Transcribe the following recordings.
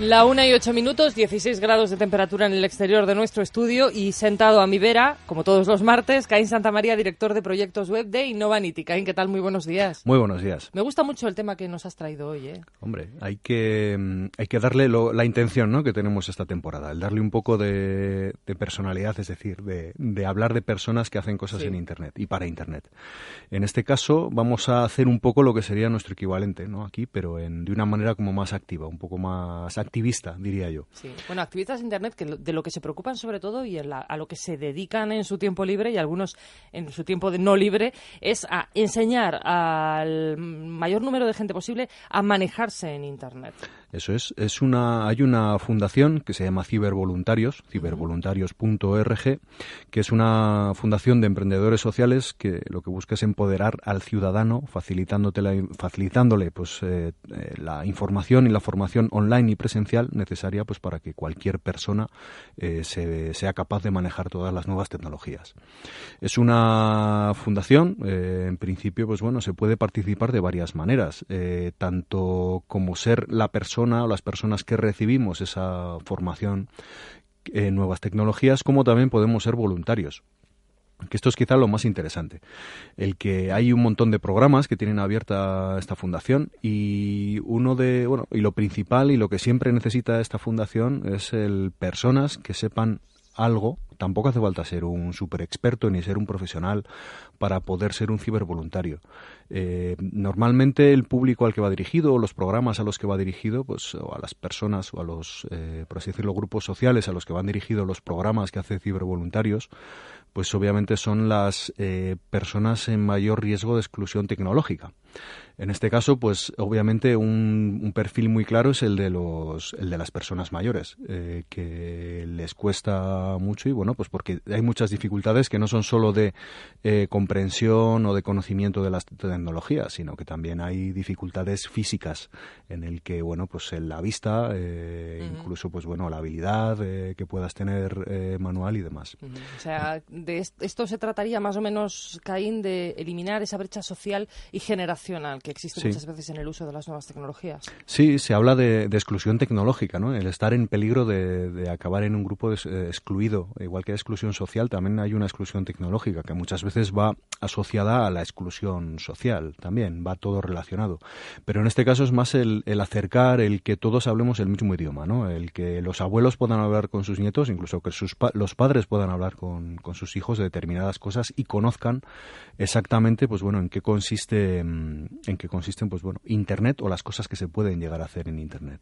La una y ocho minutos, 16 grados de temperatura en el exterior de nuestro estudio y sentado a mi vera, como todos los martes, Caín Santa María, director de proyectos web de Innovanity. Caín, ¿qué tal? Muy buenos días. Muy buenos días. Me gusta mucho el tema que nos has traído hoy, ¿eh? Hombre, hay que, mm, hay que darle la intención ¿no? que tenemos esta temporada, el darle un poco de, personalidad, es decir, de, de, hablar de personas que hacen cosas en Internet y para Internet. En este caso vamos a hacer un poco lo que sería nuestro equivalente ¿no? aquí, pero en, de una manera como más activa, un poco más activa activista, diría yo. Sí, bueno, activistas de Internet que de lo que se preocupan sobre todo y a lo que se dedican en su tiempo libre y algunos en su tiempo de no libre es a enseñar al mayor número de gente posible a manejarse en Internet. Eso es, es una, hay una fundación que se llama Cibervoluntarios, cibervoluntarios.org, que es una fundación de emprendedores sociales que lo que busca es empoderar al ciudadano, facilitándole pues, eh, eh, la información y la formación online y presencial necesaria pues, para que cualquier persona eh, se, sea capaz de manejar todas las nuevas tecnologías. Es una fundación, en principio, pues bueno, se puede participar de varias maneras, tanto como ser la persona o las personas que recibimos esa formación en nuevas tecnologías, como también podemos ser voluntarios. Que esto es quizá lo más interesante, el que hay un montón de programas que tienen abierta esta fundación y uno de, bueno, y lo principal y lo que siempre necesita esta fundación es el personas que sepan algo, tampoco hace falta ser un super experto ni ser un profesional para poder ser un cibervoluntario. Eh, normalmente el público al que va dirigido, o los programas a los que va dirigido, pues, o a las personas, o a los, eh, por así decirlo, grupos sociales a los que van dirigidos los programas que hace cibervoluntarios, pues obviamente son las eh, personas en mayor riesgo de exclusión tecnológica. En este caso, pues obviamente un, perfil muy claro es el de los, el de las personas mayores, eh, que les cuesta mucho y bueno, pues porque hay muchas dificultades que no son solo de eh, comprensión o de conocimiento de las tecnologías, sino que también hay dificultades físicas en el que bueno, pues en la vista, eh, incluso pues bueno, la habilidad que puedas tener manual y demás. O sea, de esto se trataría más o menos, Caín, de eliminar esa brecha social y generacional que existe muchas veces en el uso de las nuevas tecnologías. Sí, se habla de, exclusión tecnológica, ¿no? El estar en peligro de, acabar en un grupo eh, excluido, igual que hay exclusión social, también hay una exclusión tecnológica que muchas veces va asociada a la exclusión social, también va todo relacionado. Pero en este caso es más el, acercar, el que todos hablemos el mismo idioma, ¿no? El que los abuelos puedan hablar con sus nietos, incluso que sus los padres puedan hablar con, con sus hijos de determinadas cosas y conozcan exactamente, pues bueno, en qué consiste, mm, en que consisten, pues bueno, Internet o las cosas que se pueden llegar a hacer en Internet.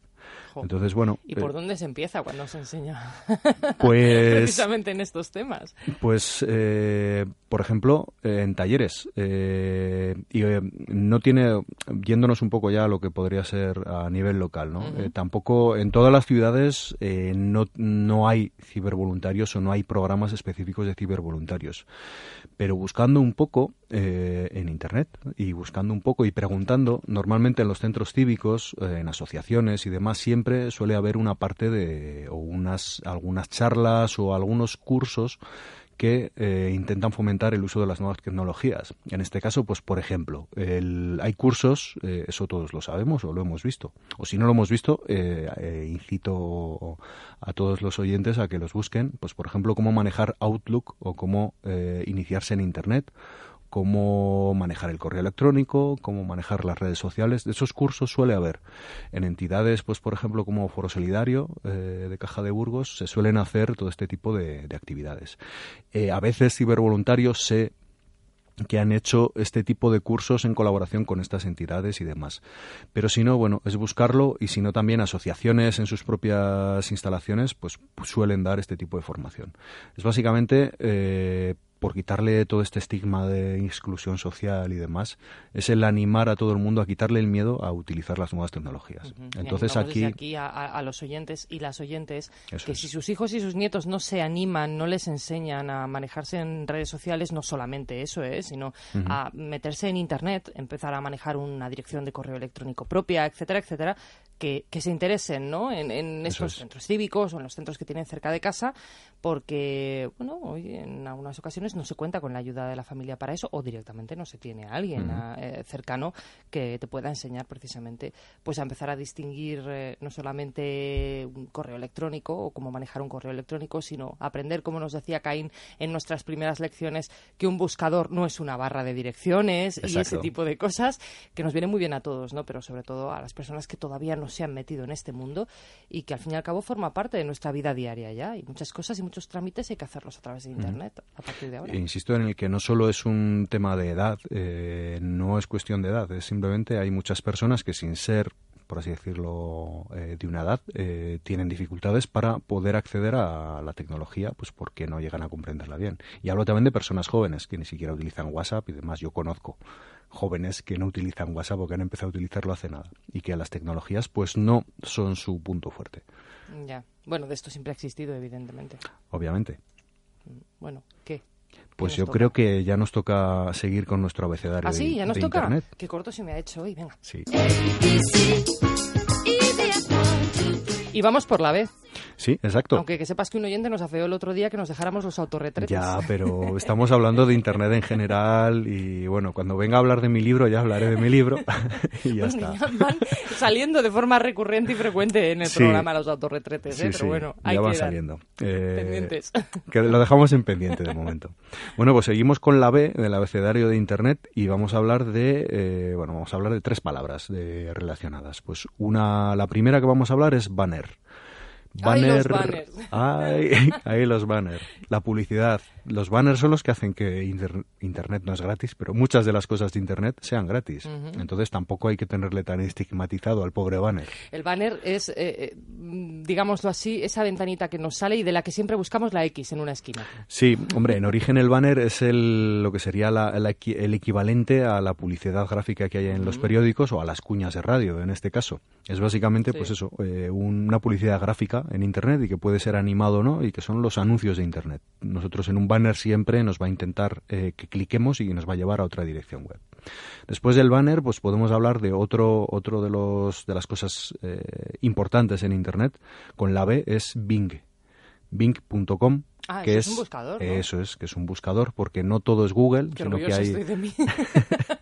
Entonces, bueno. ¿Y por eh, dónde se empieza cuando se enseña? Pues. Precisamente en estos temas. Pues, eh, por ejemplo, en talleres. Eh, y no tiene. Yéndonos un poco ya a lo que podría ser a nivel local, ¿no? tampoco. En todas las ciudades no, no hay cibervoluntarios o no hay programas específicos de cibervoluntarios. Pero buscando un poco en Internet y buscando un poco y preguntando, normalmente en los centros cívicos, en asociaciones y demás, siempre suele haber una parte de o unas algunas charlas o algunos cursos que eh, intentan fomentar el uso de las nuevas tecnologías. En este caso, pues por ejemplo, hay cursos, eh, eso todos lo sabemos o lo hemos visto, o si no lo hemos visto, eh, incito a todos los oyentes a que los busquen, pues por ejemplo, cómo manejar Outlook o cómo iniciarse en Internet cómo manejar el correo electrónico, cómo manejar las redes sociales. De esos cursos suele haber en entidades, pues por ejemplo como Foro Solidario eh, de Caja de Burgos, se suelen hacer todo este tipo de, actividades. Eh, a veces cibervoluntarios se que han hecho este tipo de cursos en colaboración con estas entidades y demás. Pero si no, bueno, es buscarlo y si no también asociaciones en sus propias instalaciones pues suelen dar este tipo de formación. Es básicamente eh, quitarle todo este estigma de exclusión social y demás, es el animar a todo el mundo a quitarle el miedo a utilizar las nuevas tecnologías. Entonces aquí, aquí a, los oyentes y las oyentes que si sus hijos y sus nietos no se animan, no les enseñan a manejarse en redes sociales, no solamente eso es, sino a meterse en internet, empezar a manejar una dirección de correo electrónico propia, etcétera, etcétera, que, se interesen ¿no? en, en estos centros cívicos o en los centros que tienen cerca de casa, porque bueno, hoy en algunas ocasiones no se cuenta con la ayuda de la familia para eso o directamente no se tiene a alguien eh, cercano que te pueda enseñar precisamente pues a empezar a distinguir eh, no solamente un correo electrónico o cómo manejar un correo electrónico, sino aprender, como nos decía Caín en nuestras primeras lecciones, que un buscador no es una barra de direcciones y ese tipo de cosas que nos viene muy bien a todos, ¿no? Pero sobre todo a las personas que todavía no se han metido en este mundo y que al fin y al cabo forma parte de nuestra vida diaria ya. Y muchas cosas y muchos trámites hay que hacerlos a través de Internet a partir de ahora. Insisto en el que no solo es un tema de edad, eh, no es cuestión de edad, es simplemente hay muchas personas que sin ser por así decirlo, eh, de una edad, eh, tienen dificultades para poder acceder a la tecnología, pues porque no llegan a comprenderla bien. Y hablo también de personas jóvenes que ni siquiera utilizan WhatsApp y demás. Yo conozco jóvenes que no utilizan WhatsApp o que han empezado a utilizarlo hace nada y que las tecnologías pues no son su punto fuerte. Ya. Bueno, de esto siempre ha existido, evidentemente. Obviamente. Bueno, ¿qué? Pues yo creo que ya nos toca seguir con nuestro abecedario. ¿Ah, sí? ¿Ya nos toca? Internet. Qué corto se me ha hecho hoy, venga. Sí. Y vamos por la B. Sí, exacto. Aunque que sepas que un oyente nos afeó el otro día que nos dejáramos los autorretretes. Ya, pero estamos hablando de Internet en general y bueno, cuando venga a hablar de mi libro ya hablaré de mi libro y ya está. van saliendo de forma recurrente y frecuente en el programa los autorretretes, ¿eh? pero bueno, hay ya van saliendo. Eh, pendientes. Que lo dejamos en pendiente de momento. Bueno, pues seguimos con la B del abecedario de Internet y vamos a hablar de, eh, bueno, vamos a hablar de tres palabras de, relacionadas. Pues una, la primera que vamos a hablar es banner. Banner. los banners. Ay, los banners. La publicidad. Los banners son los que hacen que Internet no es gratis, pero muchas de las cosas de Internet sean gratis. Entonces tampoco hay que tenerle tan estigmatizado al pobre banner. El banner es, eh, eh, digámoslo así, esa ventanita que nos sale y de la que siempre buscamos la X en una esquina. Sí, hombre, en origen el banner es el, lo que sería el equivalente a la publicidad gráfica que hay en los periódicos o a las cuñas de radio, en este caso. Es básicamente, pues eso, eh, una publicidad gráfica en Internet y que puede ser animado o no, y que son los anuncios de Internet. Nosotros en un banner siempre nos va a intentar eh, que cliquemos y nos va a llevar a otra dirección web. Después del banner, pues podemos hablar de otro, otro de, los, de las cosas eh, importantes en Internet. Con la B es Bing. Bing.com Ah, que es, un buscador. Eso es, que es un buscador, porque no todo es Google, sino que hay. Estoy de mí.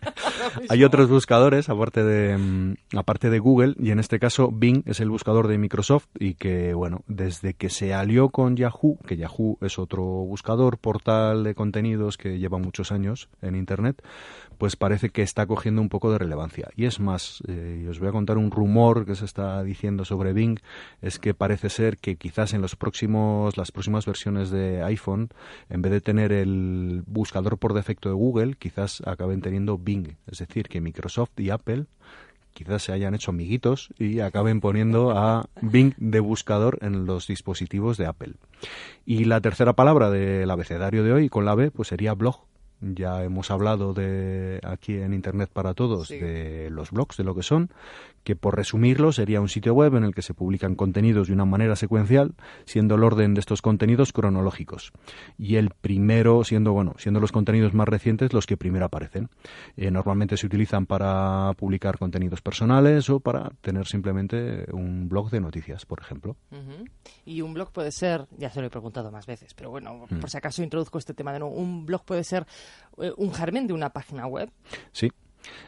hay otros buscadores aparte de mm, aparte de Google y en este caso Bing es el buscador de Microsoft y que bueno desde que se alió con Yahoo que Yahoo es otro buscador portal de contenidos que lleva muchos años en Internet pues parece que está cogiendo un poco de relevancia y es más eh, os voy a contar un rumor que se está diciendo sobre Bing es que parece ser que quizás en los próximos las próximas versiones de iPhone en vez de tener el buscador por defecto de Google quizás acaben teniendo Bing es decir, que Microsoft y Apple quizás se hayan hecho amiguitos y acaben poniendo a Bing de buscador en los dispositivos de Apple. Y la tercera palabra del abecedario de hoy con la B pues sería blog. Ya hemos hablado de aquí en Internet para Todos de los blogs, de lo que son, que por resumirlo sería un sitio web en el que se publican contenidos de una manera secuencial, siendo el orden de estos contenidos cronológicos. Y el primero siendo, bueno, siendo los contenidos más recientes los que primero aparecen. Eh, normalmente se utilizan para publicar contenidos personales o para tener simplemente un blog de noticias, por ejemplo. Y un blog puede ser, ya se lo he preguntado más veces, pero bueno, por mm. si acaso introduzco este tema de nuevo, un blog puede ser eh, un germen de una página web. Sí,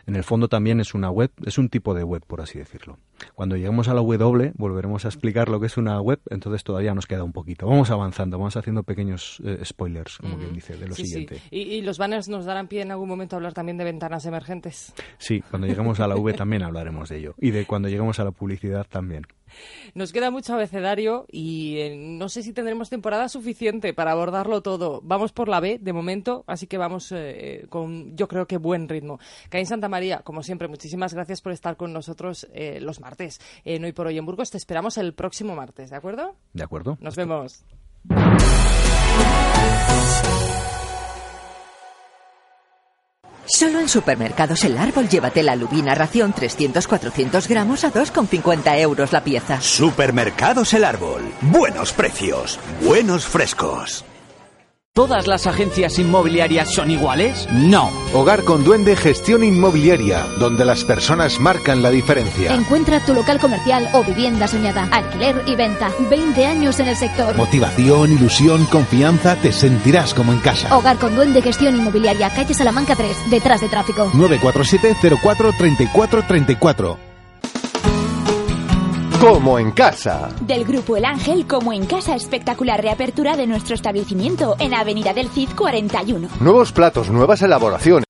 en el fondo también es una web, es un tipo de web, por así decirlo. Cuando lleguemos a la W, volveremos a explicar lo que es una web, entonces todavía nos queda un poquito. Vamos avanzando, vamos haciendo pequeños eh, spoilers, como quien dice, de lo siguiente. ¿Y, los banners nos darán pie en algún momento a hablar también de ventanas emergentes? Sí, cuando lleguemos a la V también hablaremos de ello. Y de cuando lleguemos a la publicidad también. Nos queda mucho abecedario y eh, no sé si tendremos temporada suficiente para abordarlo todo. Vamos por la B de momento, así que vamos eh, con, yo creo que buen ritmo. Caín Santa María, como siempre, muchísimas gracias por estar con nosotros eh, los martes. En Hoy por Hoy en Burgos te esperamos el próximo martes, ¿de acuerdo? De acuerdo. Nos vemos. Solo en supermercados El Árbol llévate la lubina ración 300-400 gramos a 2,50 euros la pieza. Supermercados El Árbol. Buenos precios. Buenos frescos. ¿Todas las agencias inmobiliarias son iguales? No. Hogar con Duende Gestión Inmobiliaria, donde las personas marcan la diferencia. Encuentra tu local comercial o vivienda soñada, alquiler y venta. 20 años en el sector. Motivación, ilusión, confianza, te sentirás como en casa. Hogar con Duende Gestión Inmobiliaria, calle Salamanca 3, detrás de tráfico. 947 04 34 34 como en casa. Del grupo El Ángel, como en casa, espectacular reapertura de nuestro establecimiento en Avenida del Cid 41. Nuevos platos, nuevas elaboraciones.